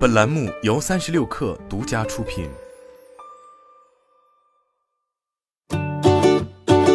本栏目由三十六氪独家出品。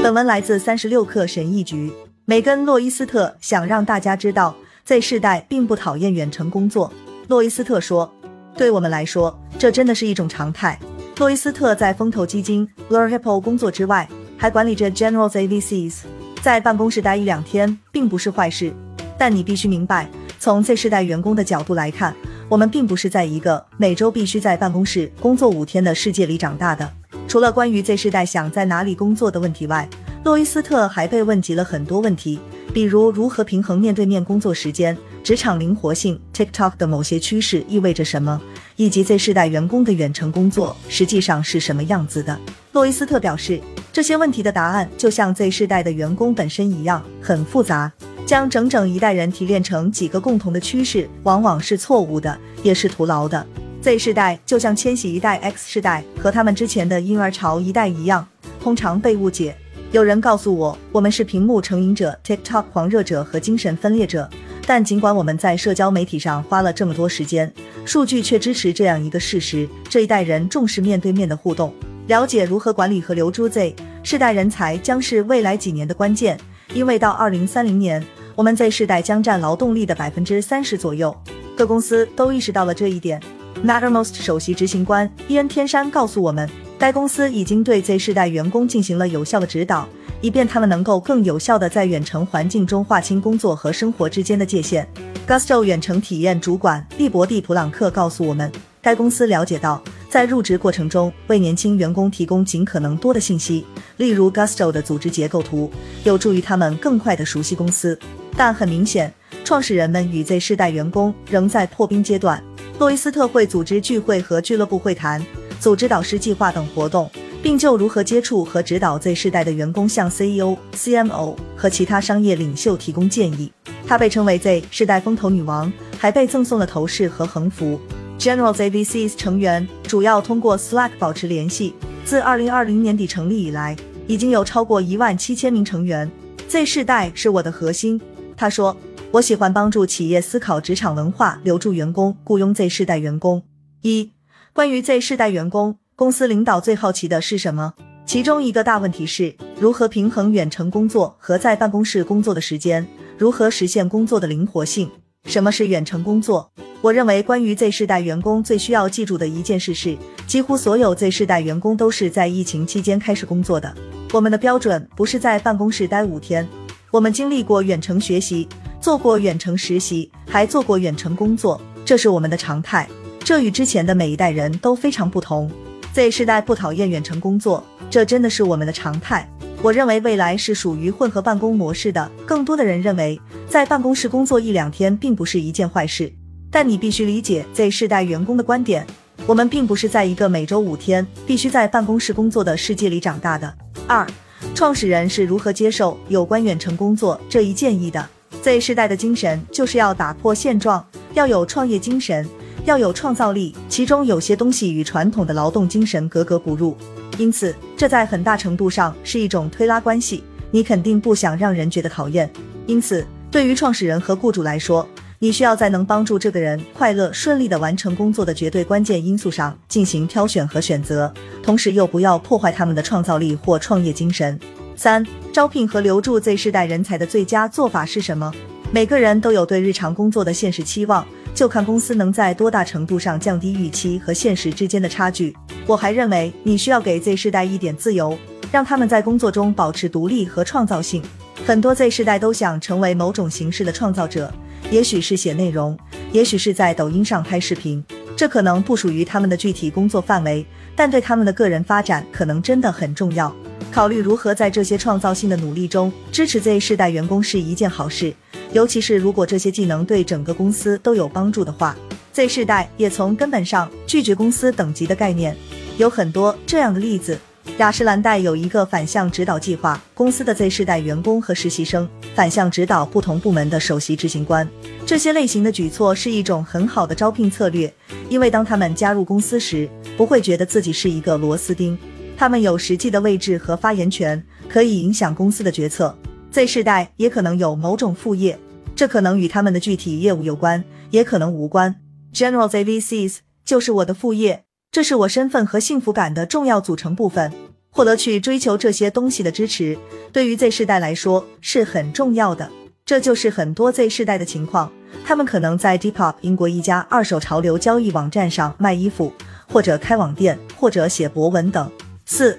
本文来自三十六氪神译局。梅根·洛伊斯特想让大家知道，Z 世代并不讨厌远程工作。洛伊斯特说：“对我们来说，这真的是一种常态。”洛伊斯特在风投基金 Blur Hippo 工作之外，还管理着 General's AVCs，在办公室待一两天并不是坏事。但你必须明白，从 Z 世代员工的角度来看，我们并不是在一个每周必须在办公室工作五天的世界里长大的。除了关于 Z 世代想在哪里工作的问题外，洛伊斯特还被问及了很多问题，比如如何平衡面对面工作时间、职场灵活性、TikTok 的某些趋势意味着什么，以及 Z 世代员工的远程工作实际上是什么样子的。洛伊斯特表示，这些问题的答案就像 Z 世代的员工本身一样很复杂，将整整一代人提炼成几个共同的趋势，往往是错误的，也是徒劳的。Z 世代就像千禧一代、X 世代和他们之前的婴儿潮一代一样，通常被误解。有人告诉我，我们是屏幕成瘾者、TikTok 狂热者和精神分裂者。但尽管我们在社交媒体上花了这么多时间，数据却支持这样一个事实：这一代人重视面对面的互动。了解如何管理和留住 Z 世代人才将是未来几年的关键，因为到二零三零年，我们 Z 世代将占劳动力的百分之三十左右。各公司都意识到了这一点。Mattermost 首席执行官伊恩天山告诉我们。该公司已经对 Z 世代员工进行了有效的指导，以便他们能够更有效地在远程环境中划清工作和生活之间的界限。Gusto 远程体验主管利伯蒂·普朗克告诉我们，该公司了解到，在入职过程中为年轻员工提供尽可能多的信息，例如 Gusto 的组织结构图，有助于他们更快地熟悉公司。但很明显，创始人们与 Z 世代员工仍在破冰阶段。洛伊斯特会组织聚会和俱乐部会谈。组织导师计划等活动，并就如何接触和指导 Z 世代的员工向 CEO、CMO 和其他商业领袖提供建议。她被称为 Z 世代风投女王，还被赠送了头饰和横幅。General ZVCs 成员主要通过 Slack 保持联系。自2020年底成立以来，已经有超过一万七千名成员。Z 世代是我的核心，他说：“我喜欢帮助企业思考职场文化，留住员工，雇佣 Z 世代员工。”一关于 Z 世代员工，公司领导最好奇的是什么？其中一个大问题是如何平衡远程工作和在办公室工作的时间，如何实现工作的灵活性？什么是远程工作？我认为，关于 Z 世代员工最需要记住的一件事是，几乎所有 Z 世代员工都是在疫情期间开始工作的。我们的标准不是在办公室待五天，我们经历过远程学习，做过远程实习，还做过远程工作，这是我们的常态。这与之前的每一代人都非常不同。Z 世代不讨厌远程工作，这真的是我们的常态。我认为未来是属于混合办公模式的。更多的人认为，在办公室工作一两天并不是一件坏事。但你必须理解 Z 世代员工的观点。我们并不是在一个每周五天必须在办公室工作的世界里长大的。二，创始人是如何接受有关远程工作这一建议的？Z 世代的精神就是要打破现状，要有创业精神。要有创造力，其中有些东西与传统的劳动精神格格不入，因此这在很大程度上是一种推拉关系。你肯定不想让人觉得讨厌，因此对于创始人和雇主来说，你需要在能帮助这个人快乐顺利的完成工作的绝对关键因素上进行挑选和选择，同时又不要破坏他们的创造力或创业精神。三、招聘和留住 Z 世代人才的最佳做法是什么？每个人都有对日常工作的现实期望。就看公司能在多大程度上降低预期和现实之间的差距。我还认为你需要给 Z 世代一点自由，让他们在工作中保持独立和创造性。很多 Z 世代都想成为某种形式的创造者，也许是写内容，也许是在抖音上拍视频。这可能不属于他们的具体工作范围，但对他们的个人发展可能真的很重要。考虑如何在这些创造性的努力中支持 Z 世代员工是一件好事。尤其是如果这些技能对整个公司都有帮助的话，Z 世代也从根本上拒绝公司等级的概念。有很多这样的例子。雅诗兰黛有一个反向指导计划，公司的 Z 世代员工和实习生反向指导不同部门的首席执行官。这些类型的举措是一种很好的招聘策略，因为当他们加入公司时，不会觉得自己是一个螺丝钉，他们有实际的位置和发言权，可以影响公司的决策。Z 世代也可能有某种副业。这可能与他们的具体业务有关，也可能无关。General ZVCs 就是我的副业，这是我身份和幸福感的重要组成部分。获得去追求这些东西的支持，对于 Z 世代来说是很重要的。这就是很多 Z 世代的情况，他们可能在 Depop 英国一家二手潮流交易网站上卖衣服，或者开网店，或者写博文等。四，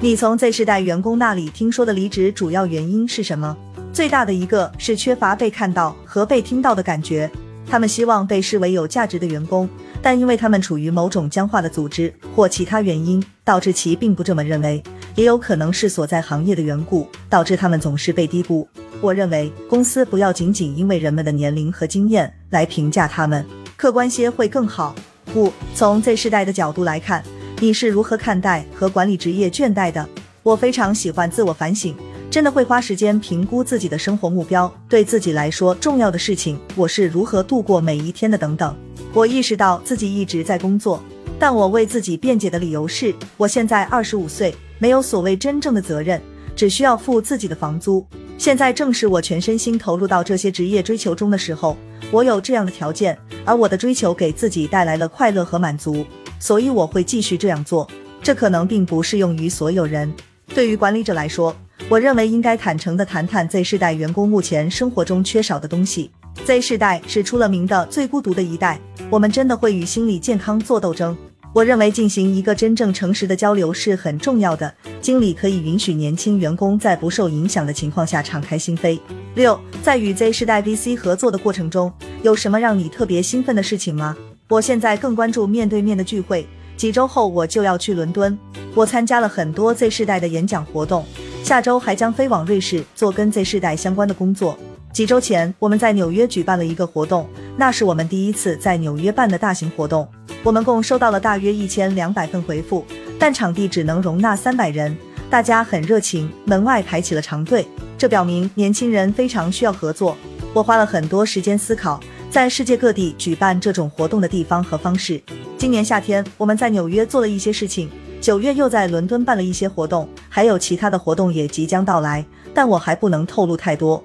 你从 Z 世代员工那里听说的离职主要原因是什么？最大的一个是缺乏被看到和被听到的感觉，他们希望被视为有价值的员工。但因为他们处于某种僵化的组织或其他原因，导致其并不这么认为，也有可能是所在行业的缘故，导致他们总是被低估。我认为公司不要仅仅因为人们的年龄和经验来评价他们，客观些会更好。五，从 Z 世代的角度来看，你是如何看待和管理职业倦怠的？我非常喜欢自我反省。真的会花时间评估自己的生活目标，对自己来说重要的事情，我是如何度过每一天的等等。我意识到自己一直在工作，但我为自己辩解的理由是，我现在二十五岁，没有所谓真正的责任，只需要付自己的房租。现在正是我全身心投入到这些职业追求中的时候，我有这样的条件，而我的追求给自己带来了快乐和满足，所以我会继续这样做。这可能并不适用于所有人，对于管理者来说。我认为应该坦诚地谈谈 Z 世代员工目前生活中缺少的东西。Z 世代是出了名的最孤独的一代，我们真的会与心理健康做斗争。我认为进行一个真正诚实的交流是很重要的。经理可以允许年轻员工在不受影响的情况下敞开心扉。六，在与 Z 世代 VC 合作的过程中，有什么让你特别兴奋的事情吗？我现在更关注面对面的聚会。几周后我就要去伦敦，我参加了很多 Z 世代的演讲活动。下周还将飞往瑞士做跟 Z 世代相关的工作。几周前，我们在纽约举办了一个活动，那是我们第一次在纽约办的大型活动。我们共收到了大约一千两百份回复，但场地只能容纳三百人。大家很热情，门外排起了长队，这表明年轻人非常需要合作。我花了很多时间思考，在世界各地举办这种活动的地方和方式。今年夏天，我们在纽约做了一些事情。九月又在伦敦办了一些活动，还有其他的活动也即将到来，但我还不能透露太多。